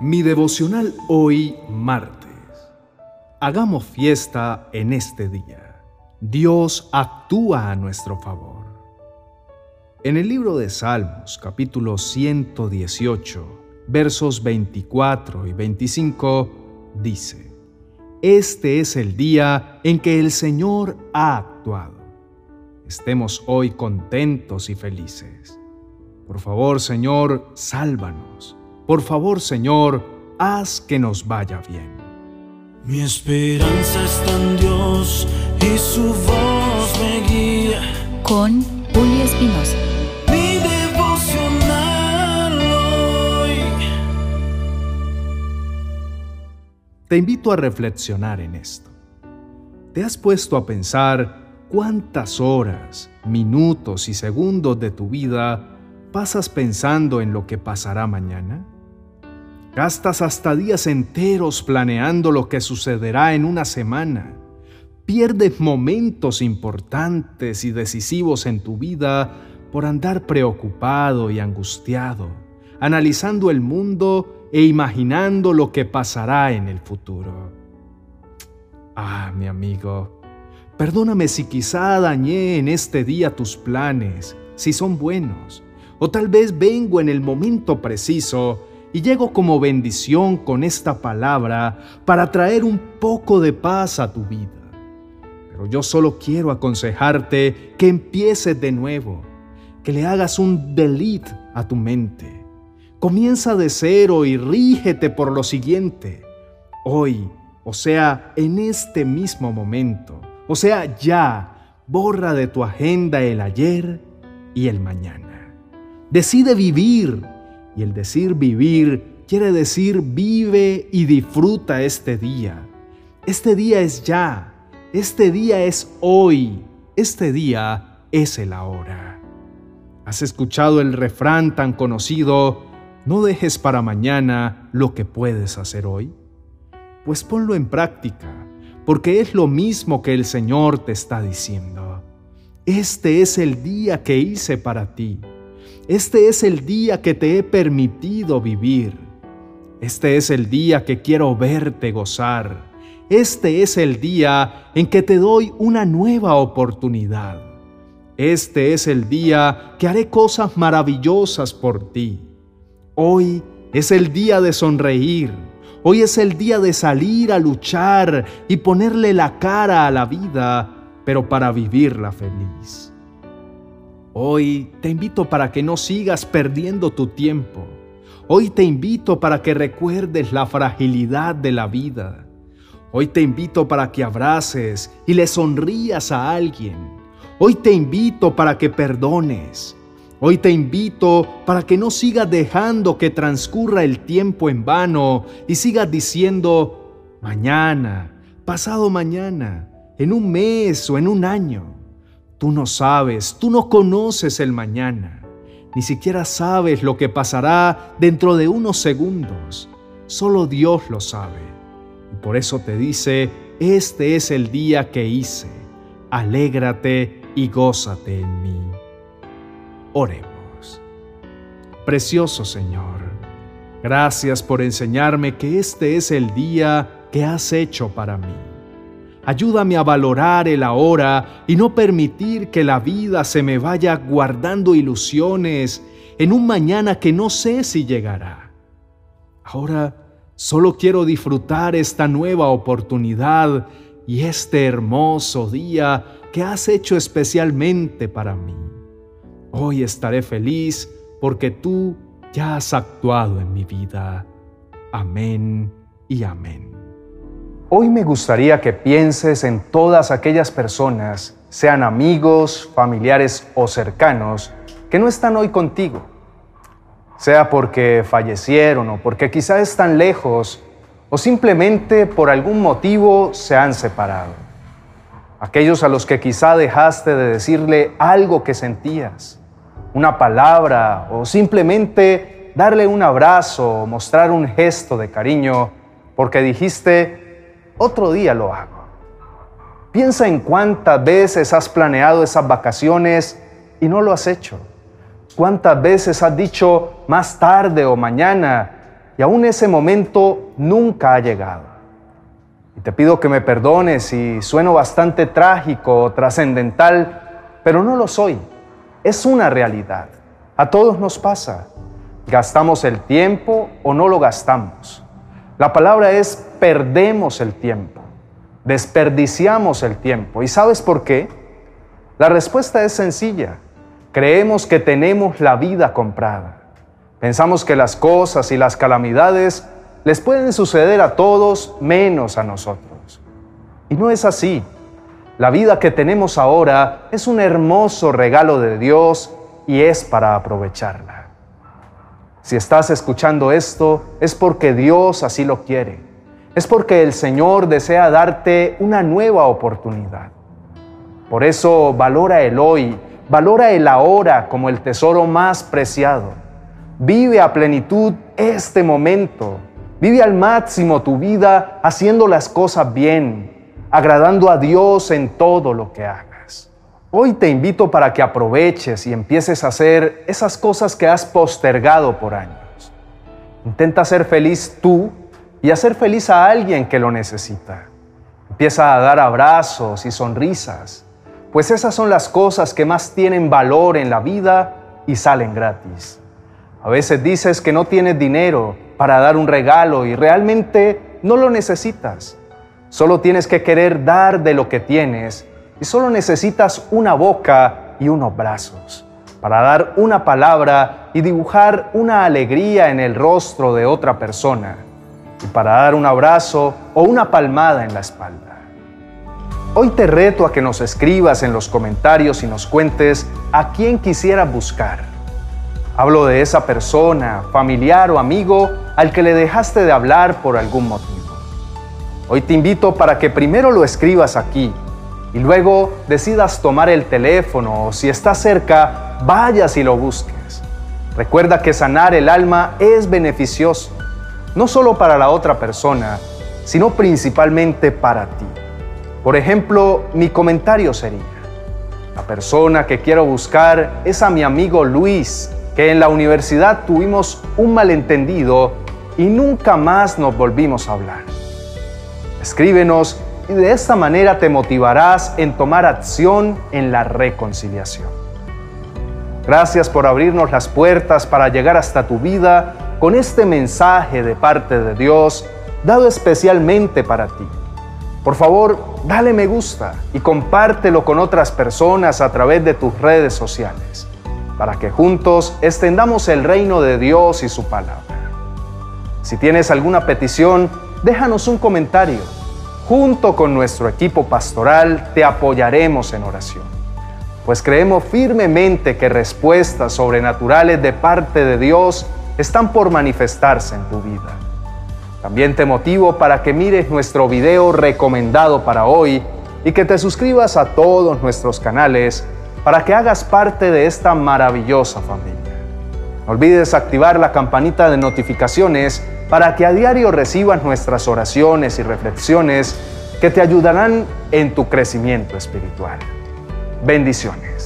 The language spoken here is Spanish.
Mi devocional hoy martes. Hagamos fiesta en este día. Dios actúa a nuestro favor. En el libro de Salmos, capítulo 118, versos 24 y 25, dice, Este es el día en que el Señor ha actuado. Estemos hoy contentos y felices. Por favor, Señor, sálvanos por favor, Señor, haz que nos vaya bien. Mi esperanza está en Dios y su voz me guía. Con Julio Espinosa. Mi devocional hoy. Te invito a reflexionar en esto. ¿Te has puesto a pensar cuántas horas, minutos y segundos de tu vida pasas pensando en lo que pasará mañana? Gastas hasta días enteros planeando lo que sucederá en una semana. Pierdes momentos importantes y decisivos en tu vida por andar preocupado y angustiado, analizando el mundo e imaginando lo que pasará en el futuro. Ah, mi amigo, perdóname si quizá dañé en este día tus planes, si son buenos, o tal vez vengo en el momento preciso y llego como bendición con esta palabra para traer un poco de paz a tu vida. Pero yo solo quiero aconsejarte que empieces de nuevo, que le hagas un delete a tu mente. Comienza de cero y rígete por lo siguiente. Hoy, o sea, en este mismo momento, o sea, ya, borra de tu agenda el ayer y el mañana. Decide vivir y el decir vivir quiere decir vive y disfruta este día. Este día es ya, este día es hoy, este día es el ahora. ¿Has escuchado el refrán tan conocido, no dejes para mañana lo que puedes hacer hoy? Pues ponlo en práctica, porque es lo mismo que el Señor te está diciendo. Este es el día que hice para ti este es el día que te he permitido vivir. Este es el día que quiero verte gozar. Este es el día en que te doy una nueva oportunidad. Este es el día que haré cosas maravillosas por ti. Hoy es el día de sonreír. Hoy es el día de salir a luchar y ponerle la cara a la vida, pero para vivirla feliz. Hoy te invito para que no sigas perdiendo tu tiempo. Hoy te invito para que recuerdes la fragilidad de la vida. Hoy te invito para que abraces y le sonrías a alguien. Hoy te invito para que perdones. Hoy te invito para que no sigas dejando que transcurra el tiempo en vano y sigas diciendo mañana, pasado mañana, en un mes o en un año. Tú no sabes, tú no conoces el mañana, ni siquiera sabes lo que pasará dentro de unos segundos. Solo Dios lo sabe. Y por eso te dice, este es el día que hice. Alégrate y gózate en mí. Oremos. Precioso Señor, gracias por enseñarme que este es el día que has hecho para mí. Ayúdame a valorar el ahora y no permitir que la vida se me vaya guardando ilusiones en un mañana que no sé si llegará. Ahora solo quiero disfrutar esta nueva oportunidad y este hermoso día que has hecho especialmente para mí. Hoy estaré feliz porque tú ya has actuado en mi vida. Amén y amén. Hoy me gustaría que pienses en todas aquellas personas, sean amigos, familiares o cercanos, que no están hoy contigo. Sea porque fallecieron o porque quizá están lejos o simplemente por algún motivo se han separado. Aquellos a los que quizá dejaste de decirle algo que sentías, una palabra o simplemente darle un abrazo o mostrar un gesto de cariño porque dijiste, otro día lo hago. Piensa en cuántas veces has planeado esas vacaciones y no lo has hecho. Cuántas veces has dicho más tarde o mañana y aún ese momento nunca ha llegado. Y te pido que me perdones si sueno bastante trágico o trascendental, pero no lo soy. Es una realidad. A todos nos pasa. ¿Gastamos el tiempo o no lo gastamos? La palabra es perdemos el tiempo, desperdiciamos el tiempo. ¿Y sabes por qué? La respuesta es sencilla. Creemos que tenemos la vida comprada. Pensamos que las cosas y las calamidades les pueden suceder a todos menos a nosotros. Y no es así. La vida que tenemos ahora es un hermoso regalo de Dios y es para aprovecharla. Si estás escuchando esto, es porque Dios así lo quiere. Es porque el Señor desea darte una nueva oportunidad. Por eso valora el hoy, valora el ahora como el tesoro más preciado Vive a plenitud este momento. Vive al máximo tu vida haciendo las cosas bien, agradando a Dios en todo lo que hagas. Hoy te invito para que aproveches y empieces a hacer esas cosas que has postergado por años. Intenta ser feliz tú y hacer feliz a alguien que lo necesita. Empieza a dar abrazos y sonrisas, pues esas son las cosas que más tienen valor en la vida y salen gratis. A veces dices que no tienes dinero para dar un regalo y realmente no lo necesitas. Solo tienes que querer dar de lo que tienes y solo necesitas una boca y unos brazos para dar una palabra y dibujar una alegría en el rostro de otra persona y para dar un abrazo o una palmada en la espalda. Hoy te reto a que nos escribas en los comentarios y nos cuentes a quién quisieras buscar Hablo de esa persona, familiar o amigo al que le dejaste de hablar por algún motivo. Hoy te invito para que primero lo escribas aquí y luego decidas tomar el teléfono o si está cerca, vayas y lo busques. Recuerda que sanar el alma es beneficioso, no solo para la otra persona, sino principalmente para ti. Por ejemplo, mi comentario sería, la persona que quiero buscar es a mi amigo Luis, que en la universidad tuvimos un malentendido y nunca más nos volvimos a hablar. Escríbenos y de esta manera te motivarás en tomar acción en la reconciliación. Gracias por abrirnos las puertas para llegar hasta tu vida con este mensaje de parte de Dios dado especialmente para ti. Por favor, dale me gusta y compártelo con otras personas a través de tus redes sociales para que juntos extendamos el reino de Dios y su palabra. Si tienes alguna petición, déjanos un comentario. Junto con nuestro equipo pastoral te apoyaremos en oración, pues creemos firmemente que respuestas sobrenaturales de parte de Dios están por manifestarse en tu vida. También te motivo para que mires nuestro video recomendado para hoy y que te suscribas a todos nuestros canales para que hagas parte de esta maravillosa familia. No olvides activar la campanita de notificaciones para que a diario recibas nuestras oraciones y reflexiones que te ayudarán en tu crecimiento espiritual. Bendiciones.